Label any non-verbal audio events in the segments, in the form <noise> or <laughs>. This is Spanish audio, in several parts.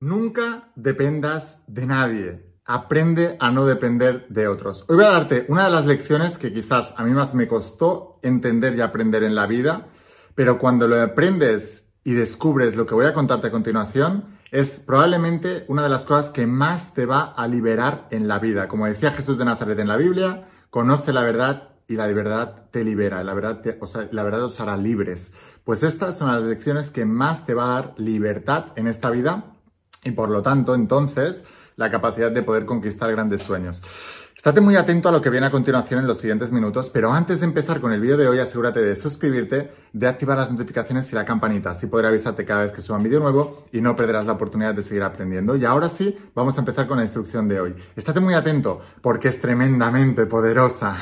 Nunca dependas de nadie. Aprende a no depender de otros. Hoy voy a darte una de las lecciones que quizás a mí más me costó entender y aprender en la vida, pero cuando lo aprendes y descubres lo que voy a contarte a continuación, es probablemente una de las cosas que más te va a liberar en la vida. Como decía Jesús de Nazaret en la Biblia, conoce la verdad y la verdad te libera, la verdad, sea, la verdad os hará libres. Pues estas son las lecciones que más te va a dar libertad en esta vida y por lo tanto, entonces, la capacidad de poder conquistar grandes sueños. Estate muy atento a lo que viene a continuación en los siguientes minutos, pero antes de empezar con el vídeo de hoy, asegúrate de suscribirte, de activar las notificaciones y la campanita, así podré avisarte cada vez que suba un vídeo nuevo y no perderás la oportunidad de seguir aprendiendo. Y ahora sí, vamos a empezar con la instrucción de hoy. Estate muy atento, porque es tremendamente poderosa.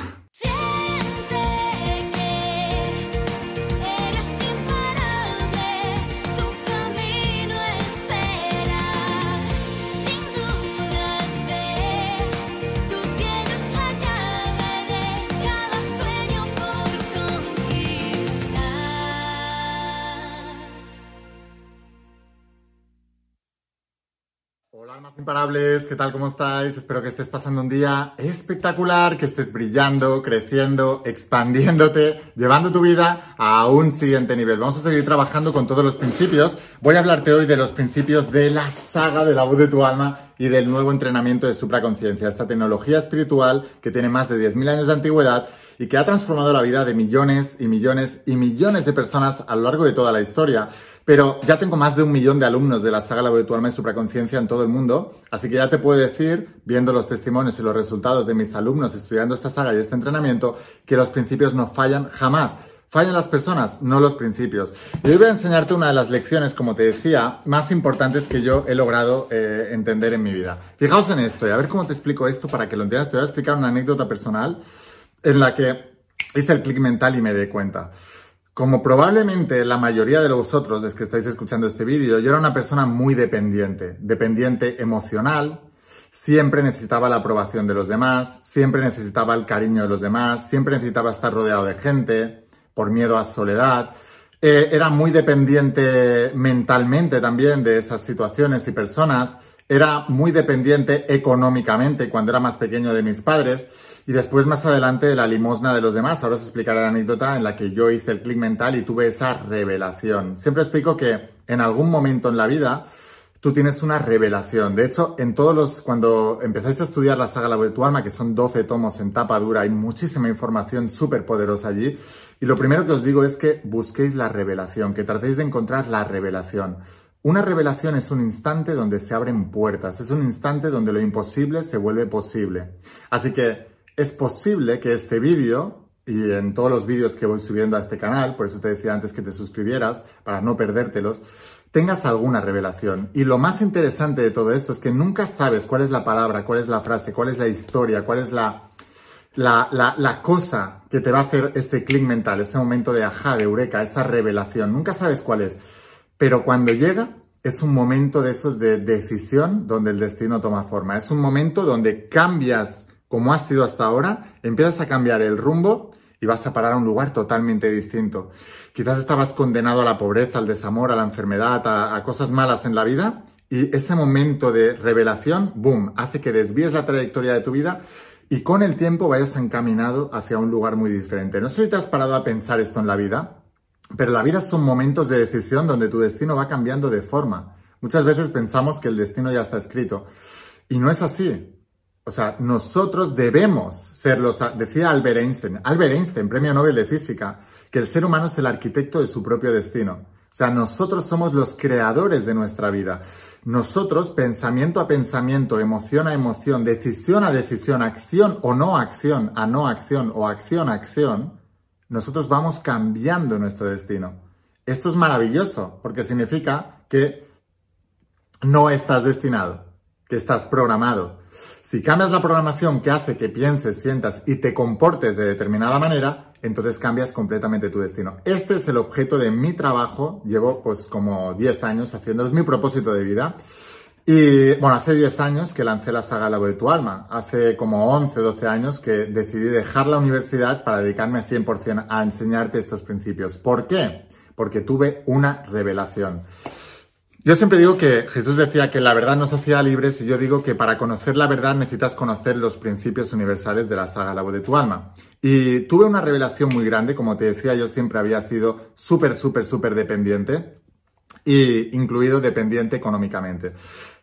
¿Qué tal? ¿Cómo estáis? Espero que estés pasando un día espectacular, que estés brillando, creciendo, expandiéndote, llevando tu vida a un siguiente nivel. Vamos a seguir trabajando con todos los principios. Voy a hablarte hoy de los principios de la saga de la voz de tu alma y del nuevo entrenamiento de supraconciencia, esta tecnología espiritual que tiene más de 10.000 años de antigüedad y que ha transformado la vida de millones y millones y millones de personas a lo largo de toda la historia. Pero ya tengo más de un millón de alumnos de la saga La voz de tu alma en todo el mundo, así que ya te puedo decir, viendo los testimonios y los resultados de mis alumnos estudiando esta saga y este entrenamiento, que los principios no fallan jamás. Fallan las personas, no los principios. Y hoy voy a enseñarte una de las lecciones, como te decía, más importantes que yo he logrado eh, entender en mi vida. Fijaos en esto y a ver cómo te explico esto para que lo entiendas. Te voy a explicar una anécdota personal en la que hice el clic mental y me di cuenta. Como probablemente la mayoría de vosotros, los que estáis escuchando este vídeo, yo era una persona muy dependiente, dependiente emocional, siempre necesitaba la aprobación de los demás, siempre necesitaba el cariño de los demás, siempre necesitaba estar rodeado de gente, por miedo a soledad. Eh, era muy dependiente mentalmente también de esas situaciones y personas. Era muy dependiente económicamente cuando era más pequeño de mis padres y después más adelante de la limosna de los demás. Ahora os explicaré la anécdota en la que yo hice el clic mental y tuve esa revelación. Siempre explico que en algún momento en la vida tú tienes una revelación. De hecho, en todos los, cuando empezáis a estudiar la saga La de tu alma, que son 12 tomos en tapa dura, hay muchísima información súper poderosa allí. Y lo primero que os digo es que busquéis la revelación, que tratéis de encontrar la revelación. Una revelación es un instante donde se abren puertas, es un instante donde lo imposible se vuelve posible. Así que es posible que este vídeo y en todos los vídeos que voy subiendo a este canal, por eso te decía antes que te suscribieras para no perdértelos, tengas alguna revelación. Y lo más interesante de todo esto es que nunca sabes cuál es la palabra, cuál es la frase, cuál es la historia, cuál es la, la, cosa que te va a hacer ese clic mental, ese momento de ajá, de eureka, esa revelación. Nunca sabes cuál es. Pero cuando llega, es un momento de esos de decisión donde el destino toma forma. Es un momento donde cambias como has sido hasta ahora, empiezas a cambiar el rumbo y vas a parar a un lugar totalmente distinto. Quizás estabas condenado a la pobreza, al desamor, a la enfermedad, a, a cosas malas en la vida y ese momento de revelación, boom, hace que desvíes la trayectoria de tu vida y con el tiempo vayas encaminado hacia un lugar muy diferente. No sé si te has parado a pensar esto en la vida, pero la vida son momentos de decisión donde tu destino va cambiando de forma. Muchas veces pensamos que el destino ya está escrito y no es así. O sea, nosotros debemos ser los, decía Albert Einstein, Albert Einstein, premio Nobel de Física, que el ser humano es el arquitecto de su propio destino. O sea, nosotros somos los creadores de nuestra vida. Nosotros, pensamiento a pensamiento, emoción a emoción, decisión a decisión, acción o no acción a no acción o acción a acción, nosotros vamos cambiando nuestro destino. Esto es maravilloso porque significa que no estás destinado, que estás programado si cambias la programación que hace que pienses, sientas y te comportes de determinada manera, entonces cambias completamente tu destino. Este es el objeto de mi trabajo. Llevo pues como 10 años haciendo, es mi propósito de vida. Y bueno, hace 10 años que lancé la saga La de tu alma. Hace como 11, 12 años que decidí dejar la universidad para dedicarme 100% a enseñarte estos principios. ¿Por qué? Porque tuve una revelación. Yo siempre digo que Jesús decía que la verdad nos hacía libres y yo digo que para conocer la verdad necesitas conocer los principios universales de la saga La voz de tu alma. Y tuve una revelación muy grande, como te decía, yo siempre había sido súper, súper, súper dependiente y incluido dependiente económicamente.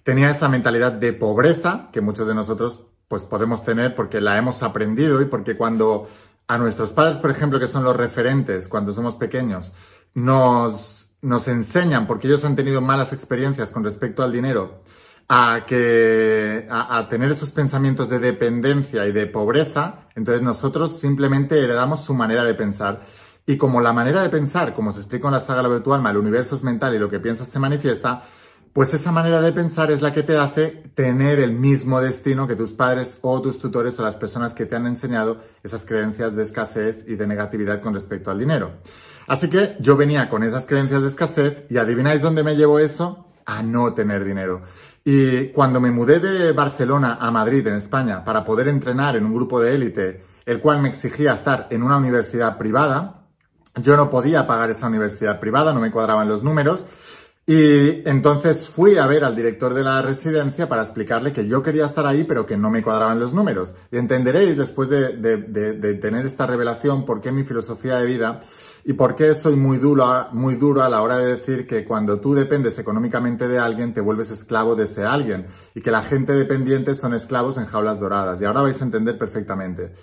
Tenía esa mentalidad de pobreza que muchos de nosotros pues podemos tener porque la hemos aprendido y porque cuando a nuestros padres, por ejemplo, que son los referentes cuando somos pequeños, nos nos enseñan, porque ellos han tenido malas experiencias con respecto al dinero, a, que, a, tener esos pensamientos de dependencia y de pobreza, entonces nosotros simplemente heredamos su manera de pensar. Y como la manera de pensar, como se explica en la saga La Virtual el universo es mental y lo que piensas se manifiesta, pues esa manera de pensar es la que te hace tener el mismo destino que tus padres o tus tutores o las personas que te han enseñado esas creencias de escasez y de negatividad con respecto al dinero. Así que yo venía con esas creencias de escasez y adivináis dónde me llevó eso? A no tener dinero. Y cuando me mudé de Barcelona a Madrid, en España, para poder entrenar en un grupo de élite, el cual me exigía estar en una universidad privada, yo no podía pagar esa universidad privada, no me cuadraban los números. Y entonces fui a ver al director de la residencia para explicarle que yo quería estar ahí, pero que no me cuadraban los números. Y entenderéis después de, tener esta revelación por qué mi filosofía de vida ¿Y por qué soy muy duro, muy duro a la hora de decir que cuando tú dependes económicamente de alguien, te vuelves esclavo de ese alguien? Y que la gente dependiente son esclavos en jaulas doradas. Y ahora vais a entender perfectamente.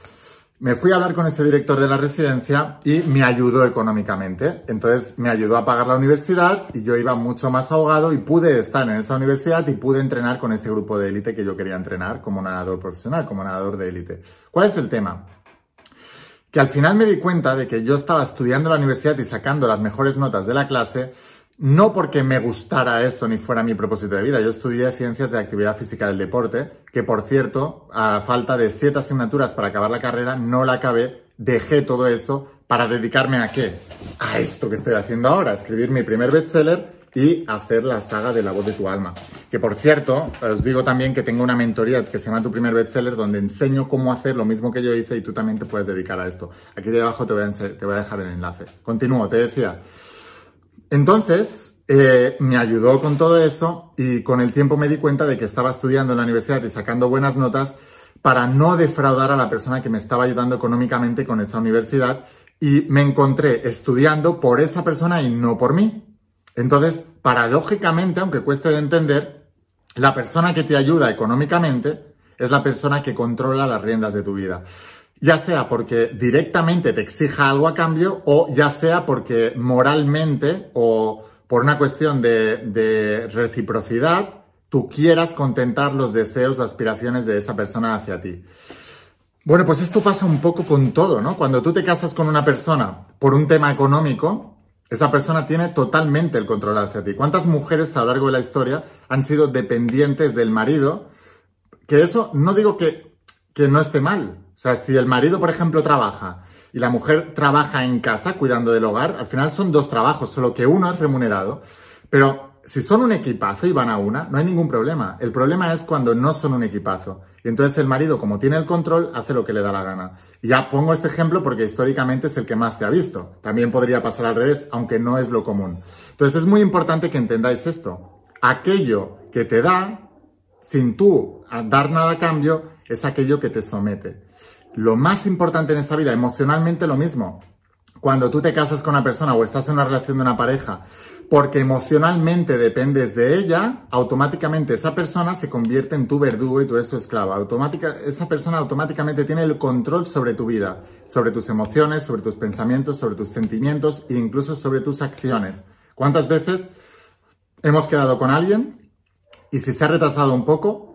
Me fui a hablar con ese director de la residencia y me ayudó económicamente. Entonces me ayudó a pagar la universidad y yo iba mucho más ahogado y pude estar en esa universidad y pude entrenar con ese grupo de élite que yo quería entrenar como nadador profesional, como nadador de élite. ¿Cuál es el tema? que al final me di cuenta de que yo estaba estudiando la universidad y sacando las mejores notas de la clase, no porque me gustara eso ni fuera mi propósito de vida. Yo estudié ciencias de actividad física del deporte, que por cierto, a falta de siete asignaturas para acabar la carrera, no la acabé, dejé todo eso para dedicarme a qué? A esto que estoy haciendo ahora, escribir mi primer bestseller y hacer la saga de la voz de tu alma. Que por cierto, os digo también que tengo una mentoría que se llama Tu primer bestseller, donde enseño cómo hacer lo mismo que yo hice y tú también te puedes dedicar a esto. Aquí debajo te voy a, te voy a dejar el enlace. Continúo, te decía. Entonces, eh, me ayudó con todo eso y con el tiempo me di cuenta de que estaba estudiando en la universidad y sacando buenas notas para no defraudar a la persona que me estaba ayudando económicamente con esa universidad y me encontré estudiando por esa persona y no por mí. Entonces, paradójicamente, aunque cueste de entender, la persona que te ayuda económicamente es la persona que controla las riendas de tu vida. Ya sea porque directamente te exija algo a cambio o ya sea porque moralmente o por una cuestión de, reciprocidad tú quieras contentar los deseos aspiraciones de esa persona hacia ti. Bueno, pues esto pasa un poco con todo, ¿no? Cuando tú te casas con una persona por un tema económico, esa persona tiene totalmente el control hacia ti. ¿Cuántas mujeres a lo largo de la historia han sido dependientes del marido? Que eso no digo que, que no esté mal. O sea, si el marido, por ejemplo, trabaja y la mujer trabaja en casa cuidando del hogar, al final son dos trabajos, solo que uno es remunerado. Pero si son un equipazo y van a una, no hay ningún problema. El problema es cuando no son un equipazo. Y entonces el marido, como tiene el control, hace lo que le da la gana. Y ya pongo este ejemplo porque históricamente es el que más se ha visto. También podría pasar al revés, aunque no es lo común. Entonces es muy importante que entendáis esto. Aquello que te da, sin tú dar nada a cambio, es aquello que te somete. Lo más importante en esta vida, emocionalmente lo mismo. Cuando tú te casas con una persona o estás en una relación de una pareja porque emocionalmente dependes de ella, automáticamente esa persona se convierte en tu verdugo y tú eres su esclava. Automática, esa persona automáticamente tiene el control sobre tu vida, sobre tus emociones, sobre tus pensamientos, sobre tus sentimientos e incluso sobre tus acciones. ¿Cuántas veces hemos quedado con alguien y si se ha retrasado un poco,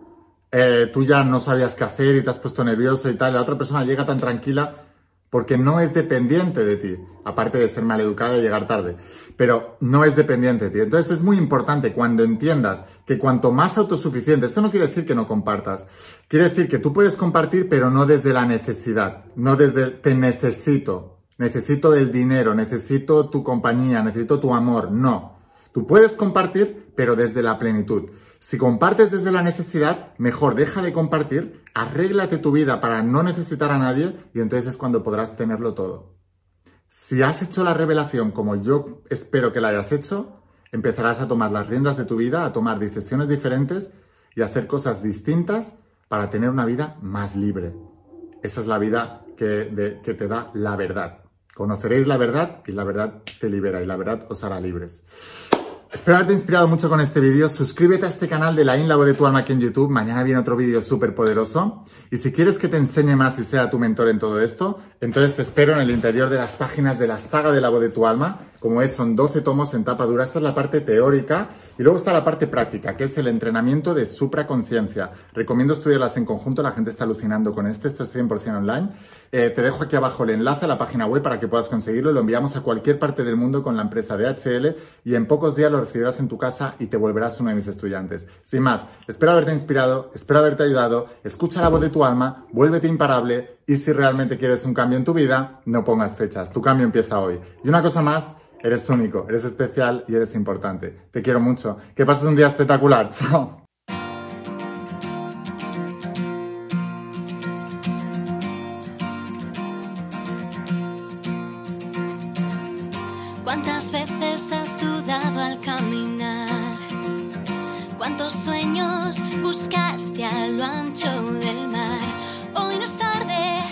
eh, tú ya no sabías qué hacer y te has puesto nervioso y tal, la otra persona llega tan tranquila porque no es dependiente de ti, aparte de ser maleducada y llegar tarde, pero no es dependiente de ti. Entonces es muy importante cuando entiendas que cuanto más autosuficiente, esto no quiere decir que no compartas, quiere decir que tú puedes compartir, pero no desde la necesidad, no desde te necesito, necesito el dinero, necesito tu compañía, necesito tu amor, no. Tú puedes compartir, pero desde la plenitud. Si compartes desde la necesidad, mejor deja de compartir, arréglate tu vida para no necesitar a nadie y entonces es cuando podrás tenerlo todo. Si has hecho la revelación como yo espero que la hayas hecho, empezarás a tomar las riendas de tu vida, a tomar decisiones diferentes y a hacer cosas distintas para tener una vida más libre. Esa es la vida que, que te da la verdad. Conoceréis la verdad y la verdad te libera y la verdad os hará libres. Espero haberte inspirado mucho con este vídeo. Suscríbete a este canal de la INLABO de tu alma aquí en YouTube. Mañana viene otro vídeo súper poderoso. Y si quieres que te enseñe más y sea tu mentor en todo esto, entonces te espero en el interior de las páginas de la saga de la voz de tu alma. Como es, son 12 tomos en tapa dura. Esta es la parte teórica. Y luego está la parte práctica, que es el entrenamiento de supraconciencia. Recomiendo estudiarlas en conjunto. La gente está alucinando con este. Esto es 100% online. Eh, te dejo aquí abajo el enlace a la página web para que puedas conseguirlo. Lo enviamos a cualquier parte del mundo con la empresa DHL y en pocos días lo recibirás en tu casa y te volverás uno de mis estudiantes. Sin más, espero haberte inspirado, espero haberte ayudado. Escucha la voz de tu alma, vuélvete imparable y si realmente quieres un cambio en tu vida, no pongas fechas. Tu cambio empieza hoy. Y una cosa más, eres único, eres especial y eres importante. Te quiero mucho. Que pases un día espectacular. <laughs> Chao. ¿Cuántas veces has dudado al caminar? ¿Cuántos sueños buscaste a lo ancho del mar? Hoy no es tarde,